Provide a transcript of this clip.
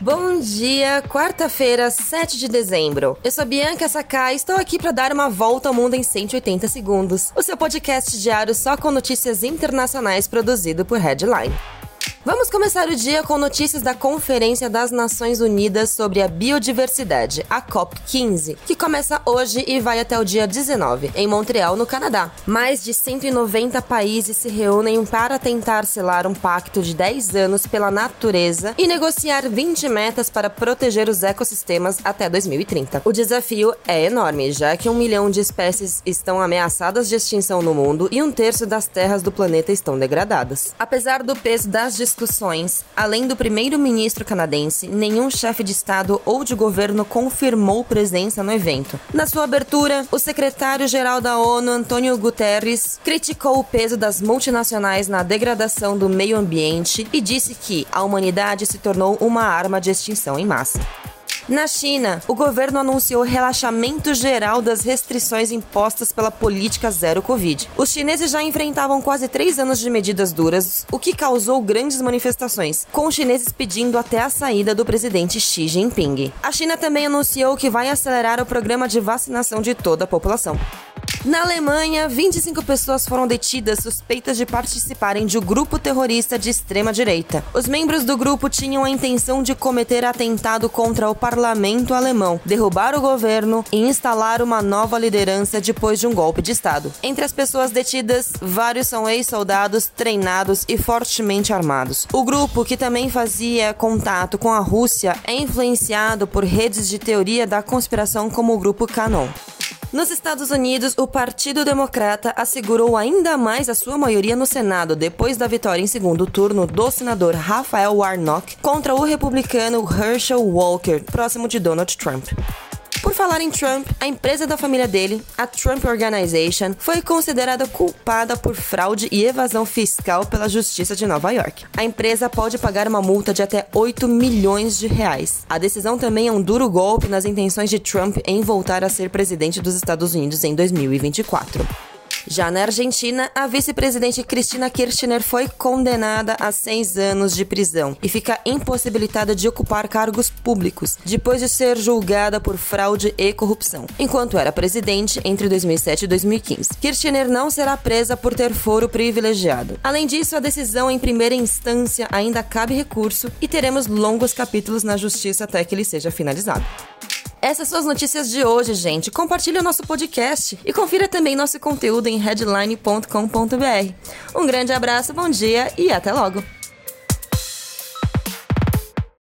Bom dia, quarta-feira, 7 de dezembro. Eu sou Bianca Sakai e estou aqui para dar uma volta ao mundo em 180 segundos. O seu podcast diário só com notícias internacionais produzido por Headline. Vamos começar o dia com notícias da Conferência das Nações Unidas sobre a Biodiversidade, a COP15, que começa hoje e vai até o dia 19, em Montreal, no Canadá. Mais de 190 países se reúnem para tentar selar um pacto de 10 anos pela natureza e negociar 20 metas para proteger os ecossistemas até 2030. O desafio é enorme, já que um milhão de espécies estão ameaçadas de extinção no mundo e um terço das terras do planeta estão degradadas. Apesar do peso das além do primeiro-ministro canadense, nenhum chefe de Estado ou de governo confirmou presença no evento. Na sua abertura, o secretário-geral da ONU, Antônio Guterres, criticou o peso das multinacionais na degradação do meio ambiente e disse que a humanidade se tornou uma arma de extinção em massa. Na China, o governo anunciou relaxamento geral das restrições impostas pela política zero Covid. Os chineses já enfrentavam quase três anos de medidas duras, o que causou grandes manifestações, com os chineses pedindo até a saída do presidente Xi Jinping. A China também anunciou que vai acelerar o programa de vacinação de toda a população. Na Alemanha, 25 pessoas foram detidas suspeitas de participarem de um grupo terrorista de extrema direita. Os membros do grupo tinham a intenção de cometer atentado contra o parlamento alemão, derrubar o governo e instalar uma nova liderança depois de um golpe de Estado. Entre as pessoas detidas, vários são ex-soldados treinados e fortemente armados. O grupo, que também fazia contato com a Rússia, é influenciado por redes de teoria da conspiração como o grupo Canon. Nos Estados Unidos, o Partido Democrata assegurou ainda mais a sua maioria no Senado depois da vitória em segundo turno do senador Rafael Warnock contra o republicano Herschel Walker, próximo de Donald Trump. Por falar em Trump, a empresa da família dele, a Trump Organization, foi considerada culpada por fraude e evasão fiscal pela Justiça de Nova York. A empresa pode pagar uma multa de até 8 milhões de reais. A decisão também é um duro golpe nas intenções de Trump em voltar a ser presidente dos Estados Unidos em 2024. Já na Argentina, a vice-presidente Cristina Kirchner foi condenada a seis anos de prisão e fica impossibilitada de ocupar cargos públicos depois de ser julgada por fraude e corrupção, enquanto era presidente entre 2007 e 2015. Kirchner não será presa por ter foro privilegiado. Além disso, a decisão em primeira instância ainda cabe recurso e teremos longos capítulos na justiça até que ele seja finalizado. Essas são as notícias de hoje, gente. Compartilhe o nosso podcast e confira também nosso conteúdo em headline.com.br. Um grande abraço, bom dia e até logo!